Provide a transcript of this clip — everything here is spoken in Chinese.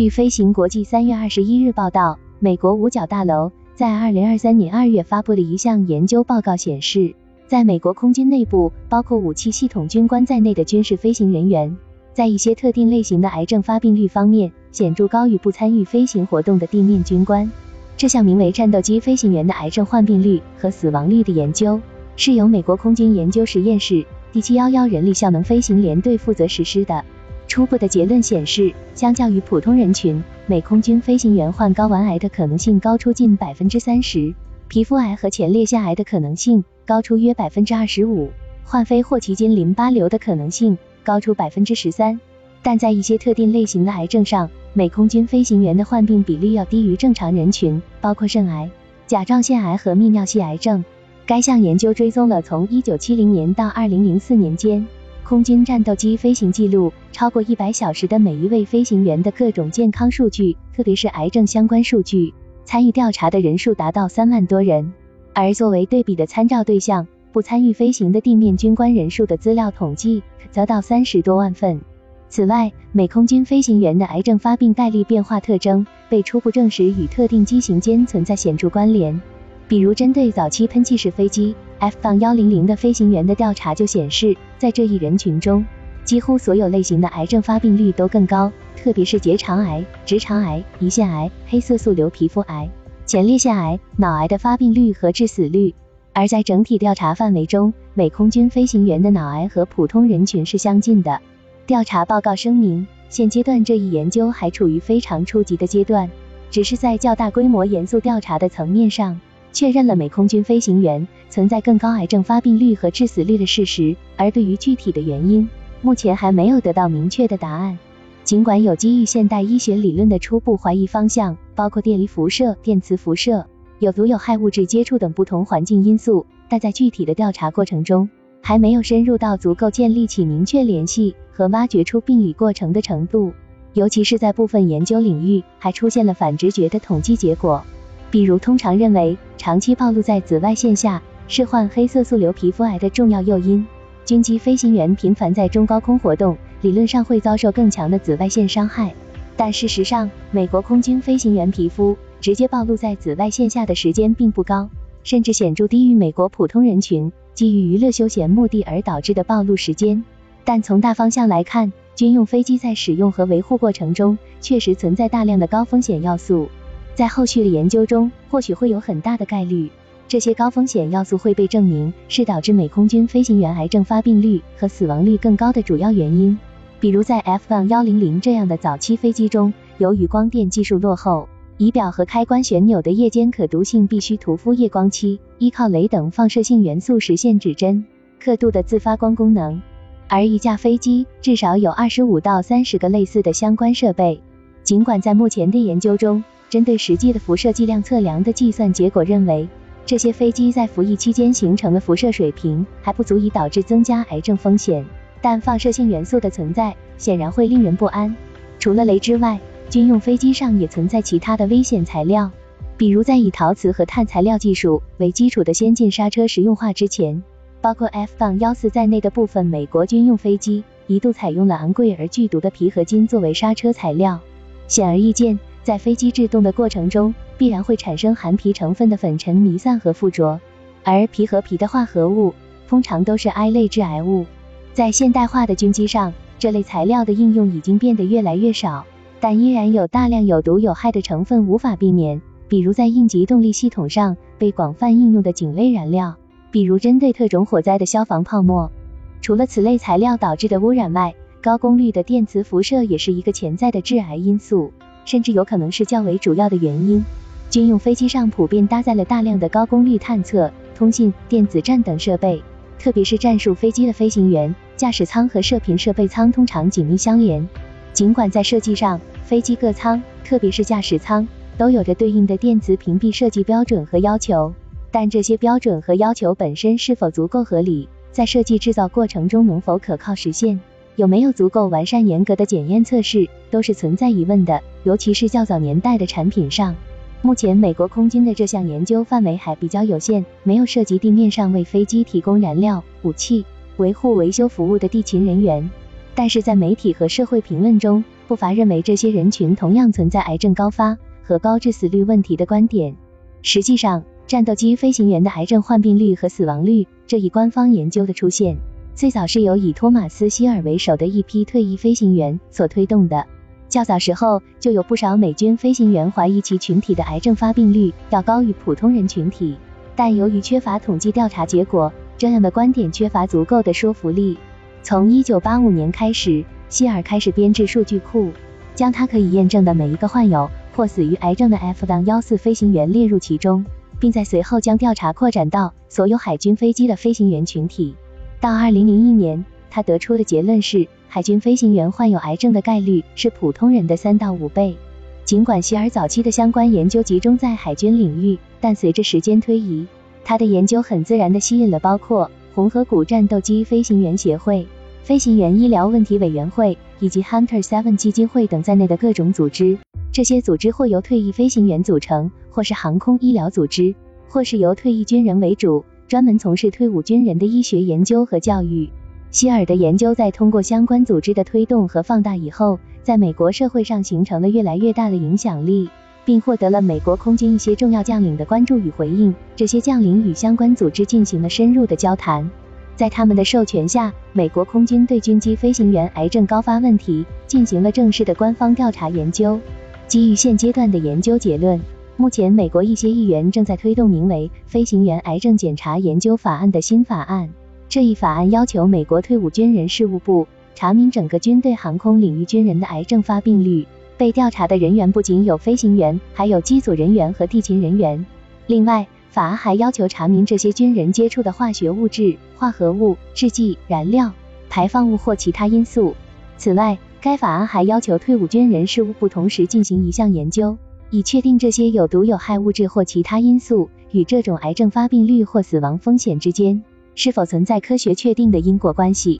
据飞行国际三月二十一日报道，美国五角大楼在二零二三年二月发布的一项研究报告显示，在美国空军内部，包括武器系统军官在内的军事飞行人员，在一些特定类型的癌症发病率方面，显著高于不参与飞行活动的地面军官。这项名为“战斗机飞行员的癌症患病率和死亡率”的研究，是由美国空军研究实验室第七幺幺人力效能飞行连队负责实施的。初步的结论显示，相较于普通人群，美空军飞行员患睾丸癌的可能性高出近百分之三十，皮肤癌和前列腺癌的可能性高出约百分之二十五，患非霍奇金淋巴瘤的可能性高出百分之十三。但在一些特定类型的癌症上，美空军飞行员的患病比例要低于正常人群，包括肾癌、甲状腺癌和泌尿系癌症。该项研究追踪了从一九七零年到二零零四年间。空军战斗机飞行记录超过一百小时的每一位飞行员的各种健康数据，特别是癌症相关数据。参与调查的人数达到三万多人，而作为对比的参照对象，不参与飞行的地面军官人数的资料统计则到三十多万份。此外，美空军飞行员的癌症发病概率变化特征被初步证实与特定机型间存在显著关联。比如，针对早期喷气式飞机 F 杠100的飞行员的调查就显示，在这一人群中，几乎所有类型的癌症发病率都更高，特别是结肠癌、直肠癌、胰腺癌、黑色素瘤皮肤癌、前列腺癌、脑癌的发病率和致死率。而在整体调查范围中，美空军飞行员的脑癌和普通人群是相近的。调查报告声明，现阶段这一研究还处于非常初级的阶段，只是在较大规模严肃调查的层面上。确认了美空军飞行员存在更高癌症发病率和致死率的事实，而对于具体的原因，目前还没有得到明确的答案。尽管有基于现代医学理论的初步怀疑方向，包括电离辐射、电磁辐射、有毒有害物质接触等不同环境因素，但在具体的调查过程中，还没有深入到足够建立起明确联系和挖掘出病理过程的程度。尤其是在部分研究领域，还出现了反直觉的统计结果。比如，通常认为长期暴露在紫外线下是患黑色素瘤皮肤癌的重要诱因。军机飞行员频繁在中高空活动，理论上会遭受更强的紫外线伤害。但事实上，美国空军飞行员皮肤直接暴露在紫外线下的时间并不高，甚至显著低于美国普通人群基于娱乐休闲目的而导致的暴露时间。但从大方向来看，军用飞机在使用和维护过程中确实存在大量的高风险要素。在后续的研究中，或许会有很大的概率，这些高风险要素会被证明是导致美空军飞行员癌症发病率和死亡率更高的主要原因。比如在 F-100 这样的早期飞机中，由于光电技术落后，仪表和开关旋钮的夜间可读性必须涂敷夜光漆，依靠镭等放射性元素实现指针刻度的自发光功能。而一架飞机至少有二十五到三十个类似的相关设备。尽管在目前的研究中，针对实际的辐射剂量测量的计算结果认为，这些飞机在服役期间形成的辐射水平还不足以导致增加癌症风险。但放射性元素的存在显然会令人不安。除了镭之外，军用飞机上也存在其他的危险材料，比如在以陶瓷和碳材料技术为基础的先进刹车实用化之前，包括 F-14 在内的部分美国军用飞机一度采用了昂贵而剧毒的皮合金作为刹车材料。显而易见。在飞机制动的过程中，必然会产生含皮成分的粉尘弥散和附着，而皮和皮的化合物通常都是 I 类致癌物。在现代化的军机上，这类材料的应用已经变得越来越少，但依然有大量有毒有害的成分无法避免，比如在应急动力系统上被广泛应用的肼类燃料，比如针对特种火灾的消防泡沫。除了此类材料导致的污染外，高功率的电磁辐射也是一个潜在的致癌因素。甚至有可能是较为主要的原因。军用飞机上普遍搭载了大量的高功率探测、通信、电子战等设备，特别是战术飞机的飞行员，驾驶舱和射频设备舱通常紧密相连。尽管在设计上，飞机各舱，特别是驾驶舱，都有着对应的电磁屏蔽设计标准和要求，但这些标准和要求本身是否足够合理，在设计制造过程中能否可靠实现？有没有足够完善严格的检验测试，都是存在疑问的，尤其是较早年代的产品上。目前美国空军的这项研究范围还比较有限，没有涉及地面上为飞机提供燃料、武器、维护、维修服务的地勤人员。但是在媒体和社会评论中，不乏认为这些人群同样存在癌症高发和高致死率问题的观点。实际上，战斗机飞行员的癌症患病率和死亡率这一官方研究的出现，最早是由以托马斯·希尔为首的一批退役飞行员所推动的。较早时候就有不少美军飞行员怀疑其群体的癌症发病率要高于普通人群体，但由于缺乏统计调查结果，这样的观点缺乏足够的说服力。从1985年开始，希尔开始编制数据库，将他可以验证的每一个患有或死于癌症的 F-14 飞行员列入其中，并在随后将调查扩展到所有海军飞机的飞行员群体。到2001年，他得出的结论是。海军飞行员患有癌症的概率是普通人的三到五倍。尽管希尔早期的相关研究集中在海军领域，但随着时间推移，他的研究很自然地吸引了包括红河谷战斗机飞行员协会、飞行员医疗问题委员会以及 Hunter Seven 基金会等在内的各种组织。这些组织或由退役飞行员组成，或是航空医疗组织，或是由退役军人为主，专门从事退伍军人的医学研究和教育。希尔的研究在通过相关组织的推动和放大以后，在美国社会上形成了越来越大的影响力，并获得了美国空军一些重要将领的关注与回应。这些将领与相关组织进行了深入的交谈，在他们的授权下，美国空军对军机飞行员癌症高发问题进行了正式的官方调查研究。基于现阶段的研究结论，目前美国一些议员正在推动名为《飞行员癌症检查研究法案》的新法案。这一法案要求美国退伍军人事务部查明整个军队航空领域军人的癌症发病率。被调查的人员不仅有飞行员，还有机组人员和地勤人员。另外，法案还要求查明这些军人接触的化学物质、化合物、制剂、燃料、排放物或其他因素。此外，该法案还要求退伍军人事务部同时进行一项研究，以确定这些有毒有害物质或其他因素与这种癌症发病率或死亡风险之间。是否存在科学确定的因果关系？